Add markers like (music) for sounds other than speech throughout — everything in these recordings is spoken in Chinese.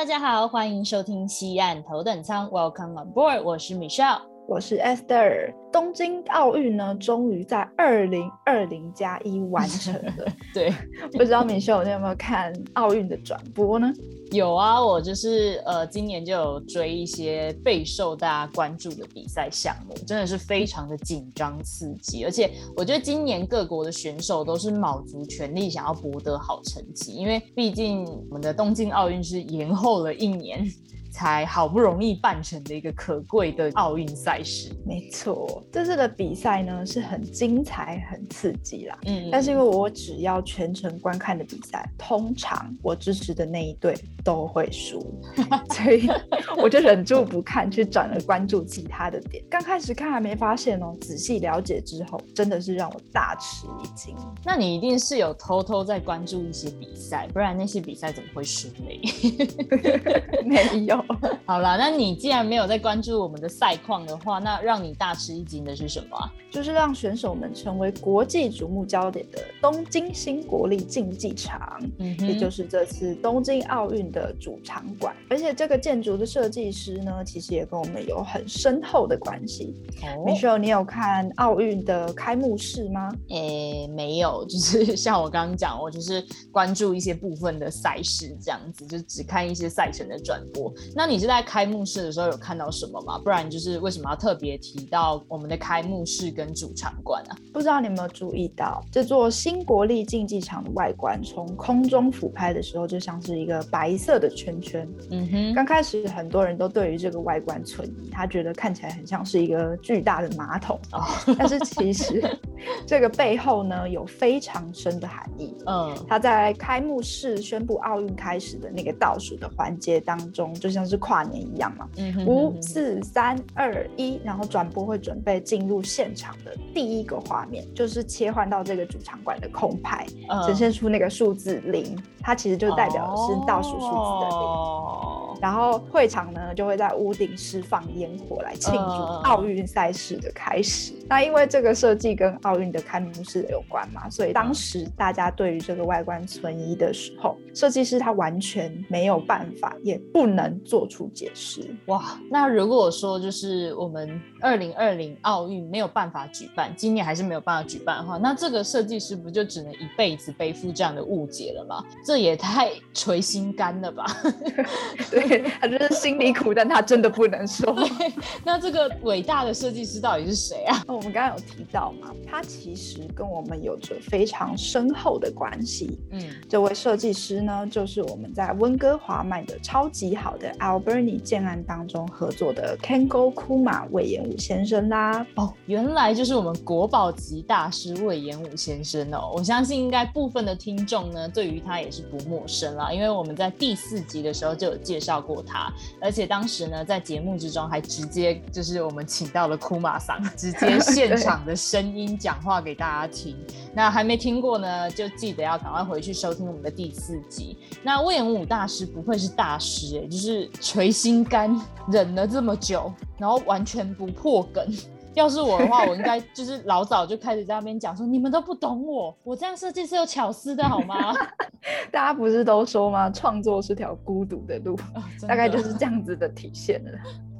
大家好，欢迎收听西岸头等舱，Welcome on board，我是 Michelle，我是 Esther。东京奥运呢，终于在二零二零加一完成了。(laughs) 对，不知道 Michelle 你有没有看奥运的转播呢？有啊，我就是呃，今年就有追一些备受大家关注的比赛项目，真的是非常的紧张刺激，而且我觉得今年各国的选手都是卯足全力想要博得好成绩，因为毕竟我们的东京奥运是延后了一年。才好不容易办成的一个可贵的奥运赛事。没错，这次的比赛呢是很精彩、很刺激啦。嗯，但是因为我只要全程观看的比赛，通常我支持的那一队都会输，(laughs) 所以我就忍住不看，去转而关注其他的点。刚开始看还没发现哦，仔细了解之后，真的是让我大吃一惊。那你一定是有偷偷在关注一些比赛，不然那些比赛怎么会输呢？(laughs) 没有。(laughs) 好啦，那你既然没有在关注我们的赛况的话，那让你大吃一惊的是什么？就是让选手们成为国际瞩目焦点的东京新国立竞技场，嗯，也就是这次东京奥运的主场馆。而且这个建筑的设计师呢，其实也跟我们有很深厚的关系。Michelle，你有看奥运的开幕式吗？诶，没有，就是像我刚刚讲，我就是关注一些部分的赛事这样子，就只看一些赛程的转播。那你是在开幕式的时候有看到什么吗？不然就是为什么要特别提到我们的开幕式跟主场馆啊？不知道你有没有注意到，这座新国立竞技场的外观从空中俯拍的时候就像是一个白色的圈圈。嗯哼，刚开始很多人都对于这个外观存疑，他觉得看起来很像是一个巨大的马桶哦，但是其实 (laughs) 这个背后呢有非常深的含义。嗯，他在开幕式宣布奥运开始的那个倒数的环节当中，就像。像是跨年一样嘛，五四三二一，然后转播会准备进入现场的第一个画面，就是切换到这个主场馆的空拍，呈现出那个数字零，它其实就代表的是倒数数字的零。然后会场呢就会在屋顶释放烟火来庆祝奥运赛事的开始。那因为这个设计跟奥运的开幕式有关嘛，所以当时大家对于这个外观存疑的时候，设计师他完全没有办法，也不能做出解释。哇，那如果说就是我们二零二零奥运没有办法举办，今年还是没有办法举办的话，那这个设计师不就只能一辈子背负这样的误解了吗？这也太捶心肝了吧？(laughs) 对。他就是心里苦，但他真的不能说。那这个伟大的设计师到底是谁啊？我们刚刚有提到嘛，他其实跟我们有着非常深厚的关系。嗯，这位设计师呢，就是我们在温哥华卖的超级好的 Alberni 建案当中合作的 Kengo Kuma 魏延武先生啦。哦，原来就是我们国宝级大师魏延武先生哦。我相信应该部分的听众呢，对于他也是不陌生啦，因为我们在第四集的时候就有介绍。过他，而且当时呢，在节目之中还直接就是我们请到了库马桑，直接现场的声音讲话给大家听。(laughs) 那还没听过呢，就记得要赶快回去收听我们的第四集。那魏延武大师不愧是大师哎，就是垂心肝忍了这么久，然后完全不破梗。要是我的话，我应该就是老早就开始在那边讲说，你们都不懂我，我这样设计是有巧思的好吗？(laughs) 大家不是都说吗？创作是条孤独的路，(laughs) 大概就是这样子的体现了。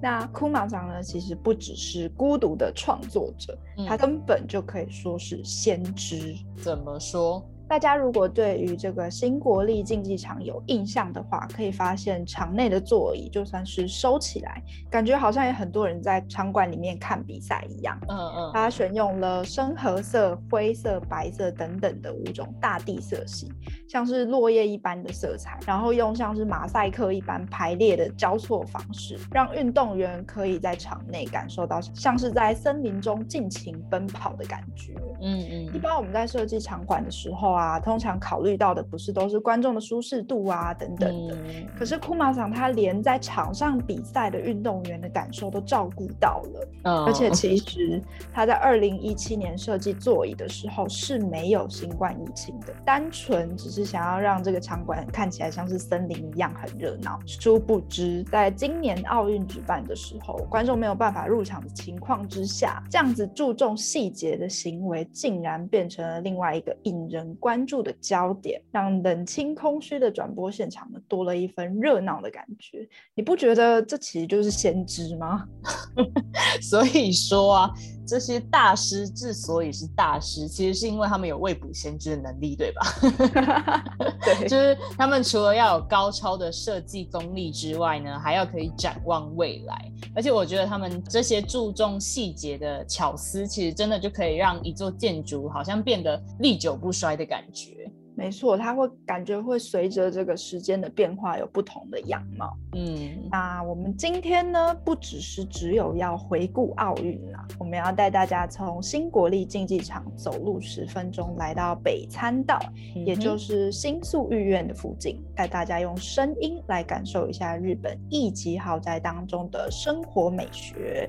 那库马长呢，其实不只是孤独的创作者，他根本就可以说是先知。怎么说？大家如果对于这个新国立竞技场有印象的话，可以发现场内的座椅就算是收起来，感觉好像也很多人在场馆里面看比赛一样。嗯嗯，它选用了深褐色、灰色、白色等等的五种大地色系，像是落叶一般的色彩，然后用像是马赛克一般排列的交错方式，让运动员可以在场内感受到像是在森林中尽情奔跑的感觉。嗯嗯，一般我们在设计场馆的时候啊。啊，通常考虑到的不是都是观众的舒适度啊等等的。可是库马桑他连在场上比赛的运动员的感受都照顾到了，而且其实他在二零一七年设计座椅的时候是没有新冠疫情的，单纯只是想要让这个场馆看起来像是森林一样很热闹。殊不知，在今年奥运举办的时候，观众没有办法入场的情况之下，这样子注重细节的行为竟然变成了另外一个引人关关注的焦点，让冷清空虚的转播现场呢多了一份热闹的感觉。你不觉得这其实就是先知吗？(laughs) 所以说啊。这些大师之所以是大师，其实是因为他们有未卜先知的能力，对吧？(laughs) (laughs) 对，就是他们除了要有高超的设计功力之外呢，还要可以展望未来。而且我觉得他们这些注重细节的巧思，其实真的就可以让一座建筑好像变得历久不衰的感觉。没错，它会感觉会随着这个时间的变化有不同的样貌。嗯，那我们今天呢，不只是只有要回顾奥运啦，我们要带大家从新国立竞技场走路十分钟，来到北参道，也就是新宿御苑的附近，带大家用声音来感受一下日本一级豪宅当中的生活美学。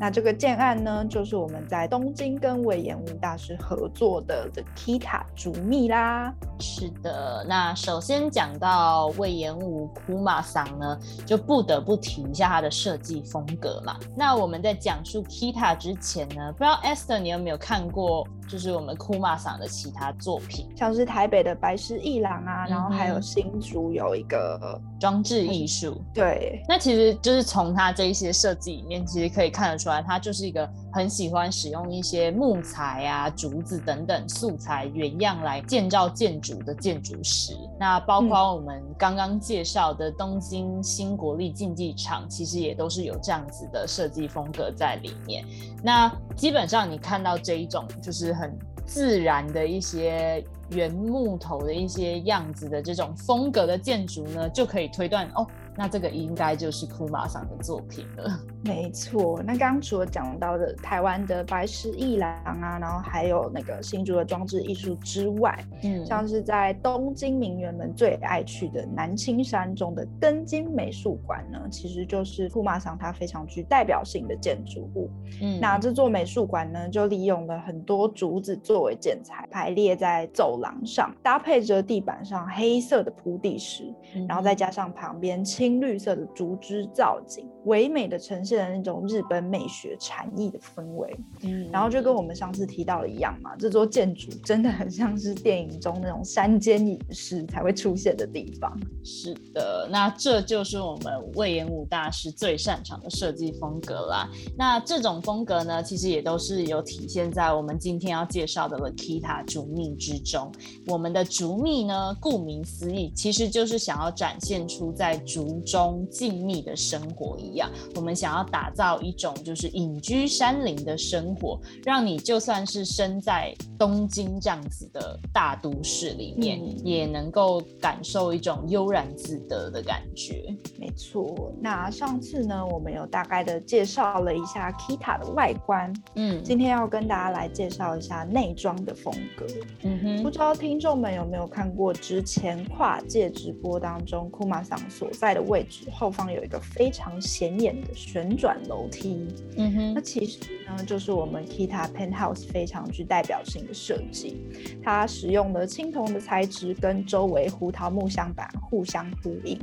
那这个建案呢，就是我们在东京跟魏延武大师合作的 The Kita 竹密啦。是的，那首先讲到魏延武库马桑呢，就不得不提一下他的设计风格嘛。那我们在讲述 Kita 之前呢，不知道 Esther 你有没有看过？就是我们库马桑的其他作品，像是台北的白石一廊啊，然后还有新竹有一个装置艺术。对，那其实就是从他这一些设计里面，其实可以看得出来，他就是一个很喜欢使用一些木材啊、竹子等等素材原样来建造建筑的建筑师。那包括我们刚刚介绍的东京新国立竞技场，其实也都是有这样子的设计风格在里面。那基本上你看到这一种，就是很自然的一些原木头的一些样子的这种风格的建筑呢，就可以推断哦。那这个应该就是库马桑的作品了。没错，那刚刚除了讲到的台湾的白石艺廊啊，然后还有那个新竹的装置艺术之外，嗯，像是在东京名媛们最爱去的南青山中的根津美术馆呢，其实就是库马桑它非常具代表性的建筑物。嗯，那这座美术馆呢，就利用了很多竹子作为建材，排列在走廊上，搭配着地板上黑色的铺地石，然后再加上旁边青。青绿色的竹枝造景，唯美的呈现了那种日本美学禅意的氛围。嗯，然后就跟我们上次提到的一样嘛，这座建筑真的很像是电影中那种山间隐士才会出现的地方。是的，那这就是我们魏延武大师最擅长的设计风格啦。那这种风格呢，其实也都是有体现在我们今天要介绍的 Kita 竹密之中。我们的竹密呢，顾名思义，其实就是想要展现出在竹。中静谧的生活一样，我们想要打造一种就是隐居山林的生活，让你就算是身在东京这样子的大都市里面，也能够感受一种悠然自得的感觉。没错，那上次呢，我们有大概的介绍了一下 Kita 的外观，嗯，今天要跟大家来介绍一下内装的风格。嗯哼，不知道听众们有没有看过之前跨界直播当中库马桑所在的。位置后方有一个非常显眼的旋转楼梯，嗯哼，那其实呢就是我们 Kita Penthouse 非常具代表性的设计，它使用了青铜的材质跟周围胡桃木箱板互相呼应，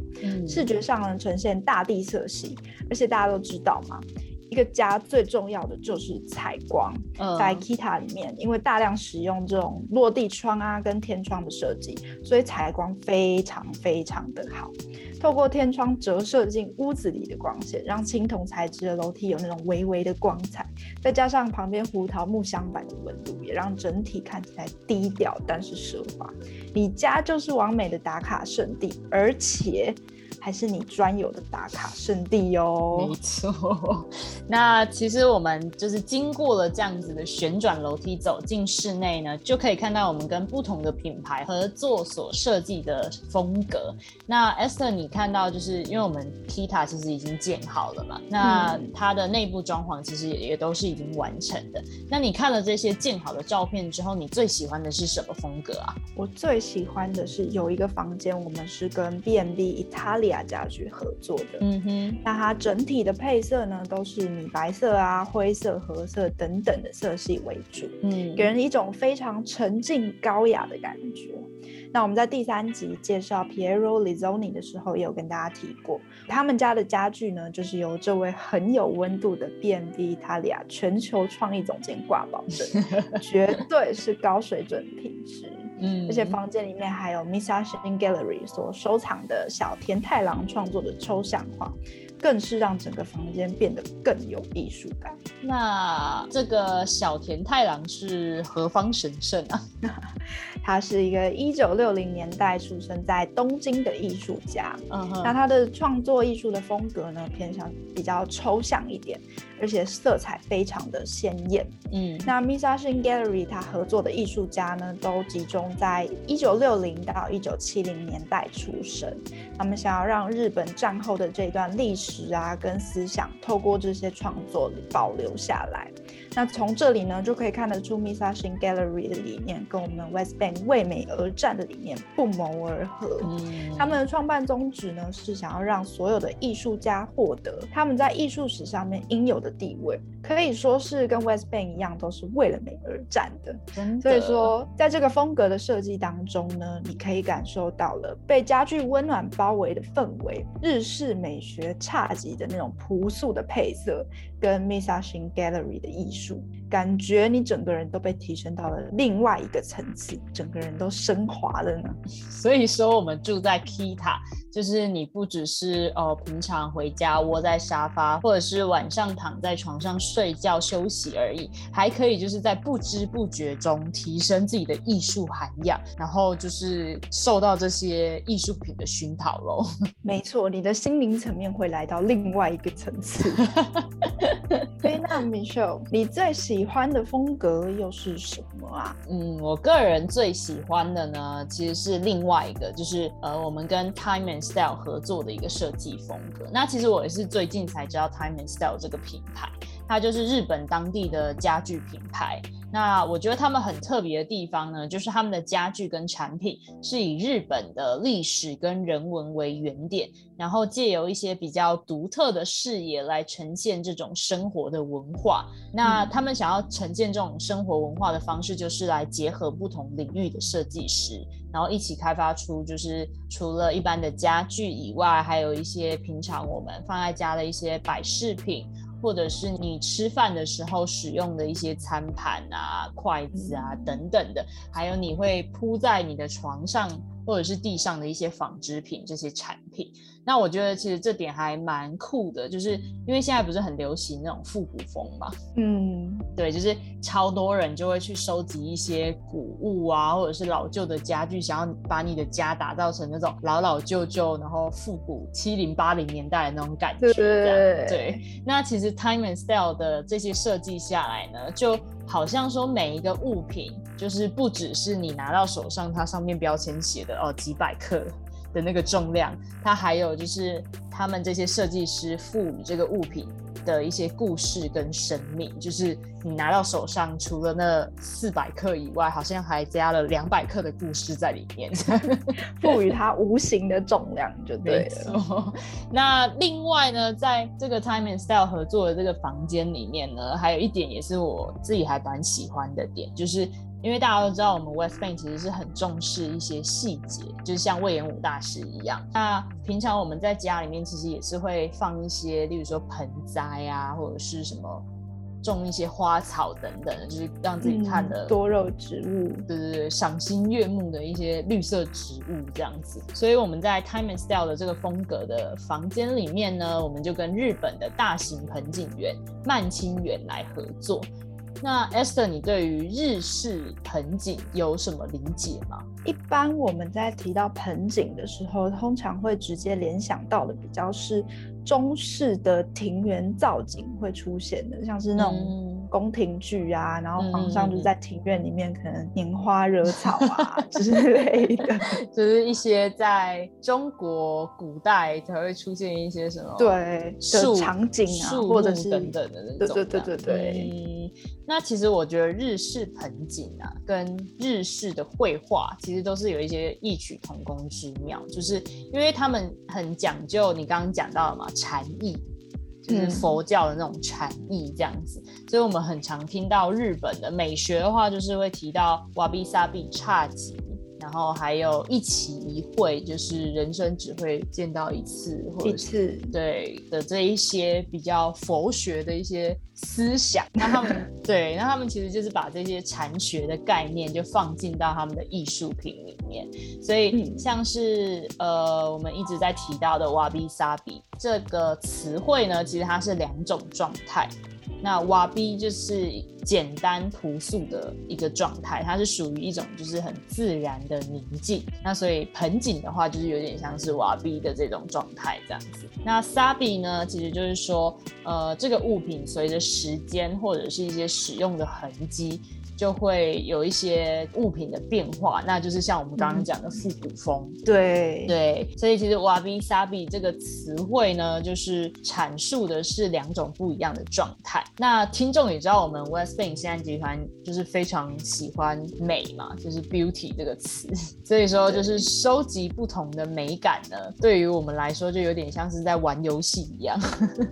视觉上呢呈现大地色系，而且大家都知道嘛。一个家最重要的就是采光，在 Kita 里面，因为大量使用这种落地窗啊跟天窗的设计，所以采光非常非常的好。透过天窗折射进屋子里的光线，让青铜材质的楼梯有那种微微的光彩，再加上旁边胡桃木镶板的纹路，也让整体看起来低调但是奢华。你家就是完美的打卡圣地，而且。还是你专有的打卡圣地哟。没错，那其实我们就是经过了这样子的旋转楼梯走进室内呢，就可以看到我们跟不同的品牌合作所设计的风格。那 Esther，你看到就是因为我们 Kita 其实已经建好了嘛，那它的内部装潢其实也也都是已经完成的。那你看了这些建好的照片之后，你最喜欢的是什么风格啊？我最喜欢的是有一个房间，我们是跟 B&B Italia 家具合作的。嗯哼，那它整体的配色呢，都是米白色啊、灰色、褐色等等的色系为主，嗯，给人一种非常沉静高雅的感觉。那我们在第三集介绍 Piero Lizzoni 的时候，也有跟大家提过，他们家的家具呢，就是由这位很有温度的 B&B Italia 全球创意总监挂保证，(laughs) 绝对是高水准品质。嗯，而且房间里面还有 Misashin Gallery 所收藏的小田太郎创作的抽象画。更是让整个房间变得更有艺术感。那这个小田太郎是何方神圣啊？(laughs) 他是一个一九六零年代出生在东京的艺术家。嗯哼，那他的创作艺术的风格呢，偏向比较抽象一点。而且色彩非常的鲜艳，嗯，那 Misashin Gallery 他合作的艺术家呢，都集中在一九六零到一九七零年代出生，他们想要让日本战后的这段历史啊跟思想，透过这些创作保留下来。那从这里呢，就可以看得出 Misashin Gallery 的理念跟我们 West Bank 为美而战的理念不谋而合。嗯，他们的创办宗旨呢，是想要让所有的艺术家获得他们在艺术史上面应有的地位，可以说是跟 West Bank 一样，都是为了美而战的。所以说，在这个风格的设计当中呢，你可以感受到了被家具温暖包围的氛围，日式美学差级的那种朴素的配色。跟 Misashin Gallery 的艺术，感觉你整个人都被提升到了另外一个层次，整个人都升华了呢。所以说，我们住在 Kita，就是你不只是哦，平常回家窝在沙发，或者是晚上躺在床上睡觉休息而已，还可以就是在不知不觉中提升自己的艺术涵养，然后就是受到这些艺术品的熏陶喽。(laughs) 没错，你的心灵层面会来到另外一个层次。(laughs) 哎，那 Michelle，你最喜喜欢的风格又是什么啊？嗯，我个人最喜欢的呢，其实是另外一个，就是呃，我们跟 Time and Style 合作的一个设计风格。那其实我也是最近才知道 Time and Style 这个品牌，它就是日本当地的家具品牌。那我觉得他们很特别的地方呢，就是他们的家具跟产品是以日本的历史跟人文为原点，然后借由一些比较独特的视野来呈现这种生活的文化。那他们想要呈现这种生活文化的方式，就是来结合不同领域的设计师，然后一起开发出就是除了一般的家具以外，还有一些平常我们放在家的一些摆饰品。或者是你吃饭的时候使用的一些餐盘啊、筷子啊等等的，还有你会铺在你的床上或者是地上的一些纺织品这些产品。那我觉得其实这点还蛮酷的，就是因为现在不是很流行那种复古风嘛，嗯，对，就是超多人就会去收集一些古物啊，或者是老旧的家具，想要把你的家打造成那种老老旧旧，然后复古七零八零年代的那种感觉。对对。那其实 Time and Style 的这些设计下来呢，就好像说每一个物品，就是不只是你拿到手上，它上面标签写的哦几百克。的那个重量，它还有就是他们这些设计师赋予这个物品的一些故事跟生命，就是你拿到手上，除了那四百克以外，好像还加了两百克的故事在里面，(laughs) 赋予它无形的重量，就对了。那另外呢，在这个 Time and Style 合作的这个房间里面呢，还有一点也是我自己还蛮喜欢的点，就是。因为大家都知道，我们 West Bank 其实是很重视一些细节，就是像魏延武大师一样。那平常我们在家里面其实也是会放一些，例如说盆栽啊，或者是什么种一些花草等等，就是让自己看的多肉植物，对对对，赏心悦目的一些绿色植物这样子。所以我们在 Time and Style 的这个风格的房间里面呢，我们就跟日本的大型盆景园曼青园来合作。那 Esther，你对于日式盆景有什么理解吗？一般我们在提到盆景的时候，通常会直接联想到的比较是中式的庭园造景会出现的，像是那种。宫廷剧啊，然后皇上就在庭院里面可能拈花惹草啊 (laughs) 之类的，(laughs) 就是一些在中国古代才会出现一些什么对树场景啊，或者是等等的那种。对对对对对。嗯，那其实我觉得日式盆景啊，跟日式的绘画其实都是有一些异曲同工之妙，就是因为他们很讲究你刚刚讲到了嘛，禅意。就是佛教的那种禅意这样子，所以我们很常听到日本的美学的话，就是会提到瓦比萨比侘寂。然后还有一期一会，就是人生只会见到一次，或一次对的这一些比较佛学的一些思想。那他们 (laughs) 对，那他们其实就是把这些禅学的概念就放进到他们的艺术品里面。所以像是呃我们一直在提到的瓦比萨比这个词汇呢，其实它是两种状态。那瓦比就是简单朴素的一个状态，它是属于一种就是很自然的宁静。那所以盆景的话，就是有点像是瓦比的这种状态这样子。那萨比呢，其实就是说，呃，这个物品随着时间或者是一些使用的痕迹。就会有一些物品的变化，那就是像我们刚刚讲的复古风。对对，所以其实瓦比萨比这个词汇呢，就是阐述的是两种不一样的状态。那听众也知道，我们 West Bank 现在集团就是非常喜欢美嘛，就是 beauty 这个词，所以说就是收集不同的美感呢，对于我们来说就有点像是在玩游戏一样，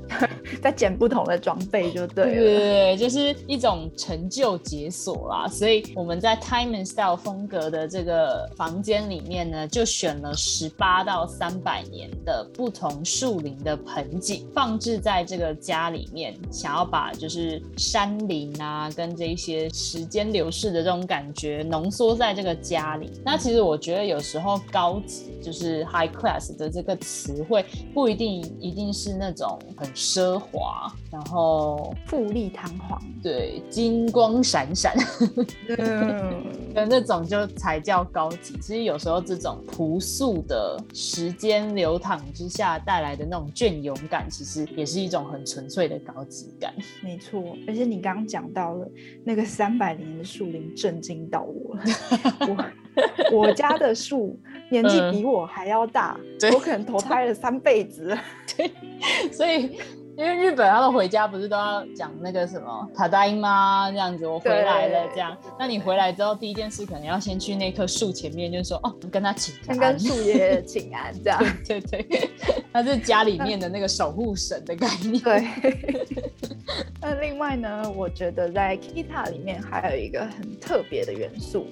(laughs) 在捡不同的装备就对了，对，就是一种成就解锁。啦，所以我们在 Time and Style 风格的这个房间里面呢，就选了十八到三百年的不同树林的盆景，放置在这个家里面，想要把就是山林啊，跟这些时间流逝的这种感觉浓缩在这个家里。那其实我觉得有时候高级就是 High Class 的这个词汇，不一定一定是那种很奢华，然后富丽堂皇，对，金光闪闪。嗯，那种就才叫高级。其实有时候这种朴素的时间流淌之下带来的那种隽永感，其实也是一种很纯粹的高级感。没错，而且你刚刚讲到了那个三百年的树林，震惊到我了。我 (laughs) 我家的树年纪比我还要大，我可能投胎了三辈子。(laughs) 对，所以。因为日本他们回家不是都要讲那个什么“塔大英吗？这样子我回来了，这样。那你回来之后，第一件事可能要先去那棵树前面，就说哦，跟他请安，跟树爷请安，这样。对对对，他是家里面的那个守护神的概念。对。那另外呢，我觉得在 Kita 里面还有一个很特别的元素，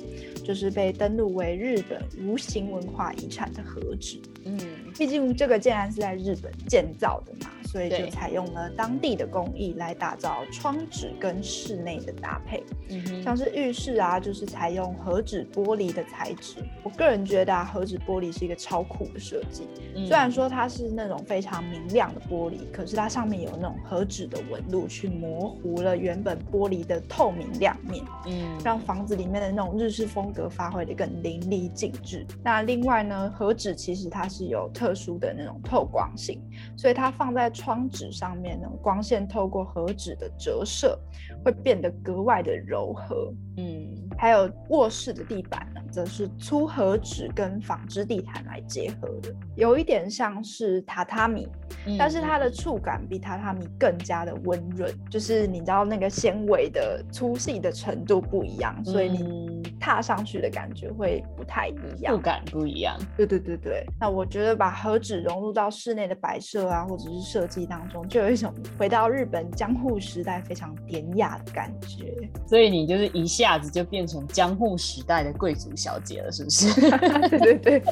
就是被登录为日本无形文化遗产的和纸。嗯，毕竟这个建安是在日本建造的嘛。所以就采用了当地的工艺来打造窗纸跟室内的搭配，嗯像是浴室啊，就是采用和纸玻璃的材质。我个人觉得啊，和纸玻璃是一个超酷的设计。虽然说它是那种非常明亮的玻璃，可是它上面有那种和纸的纹路，去模糊了原本玻璃的透明亮面，嗯，让房子里面的那种日式风格发挥的更淋漓尽致。那另外呢，和纸其实它是有特殊的那种透光性，所以它放在窗纸上面呢，光线透过和纸的折射，会变得格外的柔和。嗯，还有卧室的地板呢，则是粗和纸跟纺织地毯来结合的，有一点像是榻榻米，但是它的触感比榻榻米更加的温润，就是你知道那个纤维的粗细的程度不一样，所以你踏上去的感觉会不太一样，触感不一样。对对对对，那我觉得把和纸融入到室内的摆设啊，或者是设计当中，就有一种回到日本江户时代非常典雅的感觉。所以你就是一下子就变成江户时代的贵族小姐了，是不是？(laughs) 对对对。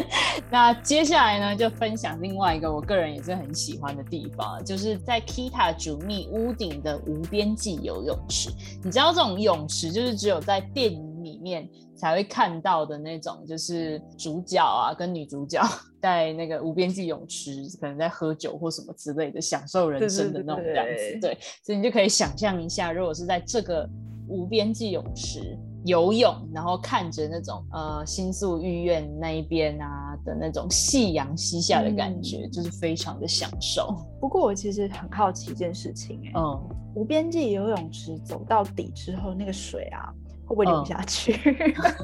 (laughs) 那接下来呢，就分享另外一个我个人也是很喜欢的地方，就是在 Kita 主密屋顶的无边际游泳池。你知道这种泳池就是只有在电影。里面才会看到的那种，就是主角啊跟女主角在那个无边际泳池，可能在喝酒或什么之类的，享受人生的那种样子。对，所以你就可以想象一下，如果是在这个无边际泳池。游泳，然后看着那种呃新宿御苑那一边啊的那种夕阳西下的感觉，就是非常的享受。不过我其实很好奇一件事情，哎，嗯，无边际游泳池走到底之后，那个水啊。会不会流下去？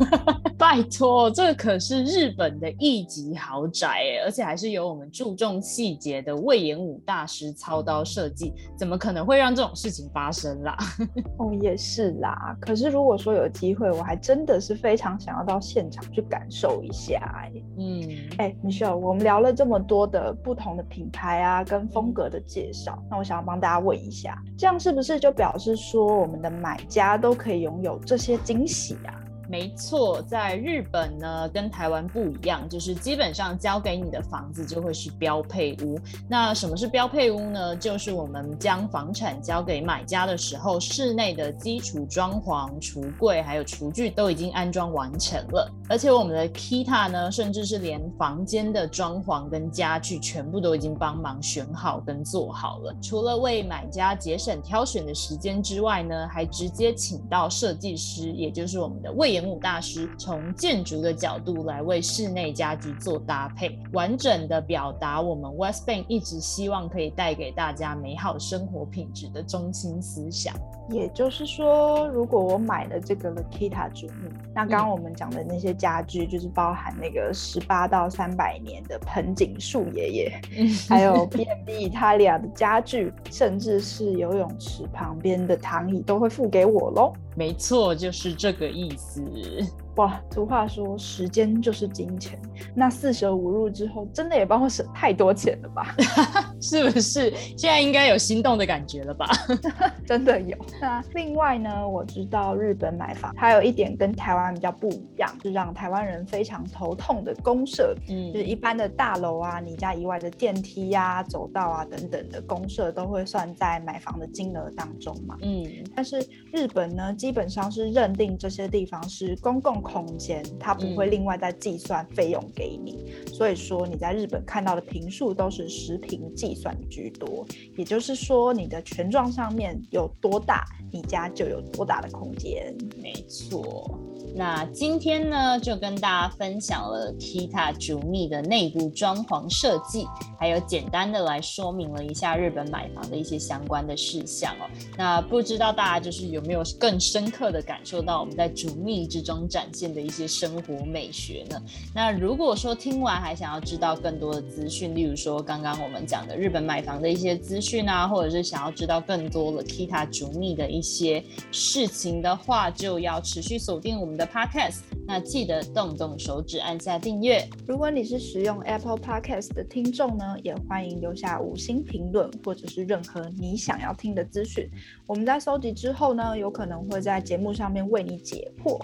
(laughs) 拜托，这可是日本的一级豪宅哎，而且还是由我们注重细节的魏延武大师操刀设计，怎么可能会让这种事情发生啦？(laughs) 哦，也是啦。可是如果说有机会，我还真的是非常想要到现场去感受一下哎。嗯，哎，Michelle，我们聊了这么多的不同的品牌啊，跟风格的介绍，那我想要帮大家问一下，这样是不是就表示说我们的买家都可以拥有这些？些惊喜啊。没错，在日本呢，跟台湾不一样，就是基本上交给你的房子就会是标配屋。那什么是标配屋呢？就是我们将房产交给买家的时候，室内的基础装潢、橱柜还有厨具都已经安装完成了，而且我们的 Kita 呢，甚至是连房间的装潢跟家具全部都已经帮忙选好跟做好了。除了为买家节省挑选的时间之外呢，还直接请到设计师，也就是我们的魏延。武大师从建筑的角度来为室内家居做搭配，完整的表达我们 West Bank 一直希望可以带给大家美好生活品质的中心思想。也就是说，如果我买了这个 Lakita 主木，那刚刚我们讲的那些家具，就是包含那个十八到三百年的盆景树爷爷，还有 (laughs) B&B Italia 的家具，甚至是游泳池旁边的躺椅，都会付给我喽。没错，就是这个意思。嗯哇，俗话说时间就是金钱，那四舍五入之后，真的也帮我省太多钱了吧？(laughs) 是不是？现在应该有心动的感觉了吧？(laughs) 真的有。那另外呢，我知道日本买房还有一点跟台湾比较不一样，是让台湾人非常头痛的公社，嗯，就是一般的大楼啊，你家以外的电梯呀、走道啊等等的公社都会算在买房的金额当中嘛，嗯。但是日本呢，基本上是认定这些地方是公共。空间，它不会另外再计算费用给你，所以说你在日本看到的平数都是实平计算居多，也就是说你的权状上面有多大，你家就有多大的空间。没错。那今天呢，就跟大家分享了 Kita 主密的内部装潢设计，还有简单的来说明了一下日本买房的一些相关的事项哦。那不知道大家就是有没有更深刻的感受到我们在主密之中展现的一些生活美学呢？那如果说听完还想要知道更多的资讯，例如说刚刚我们讲的日本买房的一些资讯啊，或者是想要知道更多的 Kita 主密的一些事情的话，就要持续锁定我们的。Podcast，那记得动动手指按下订阅。如果你是使用 Apple Podcast 的听众呢，也欢迎留下五星评论，或者是任何你想要听的资讯。我们在搜集之后呢，有可能会在节目上面为你解惑。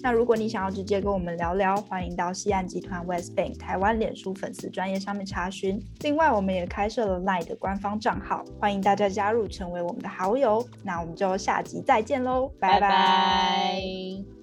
那如果你想要直接跟我们聊聊，欢迎到西岸集团 West Bank 台湾脸书粉丝专业上面查询。另外，我们也开设了 Line 的官方账号，欢迎大家加入成为我们的好友。那我们就下集再见喽，拜拜。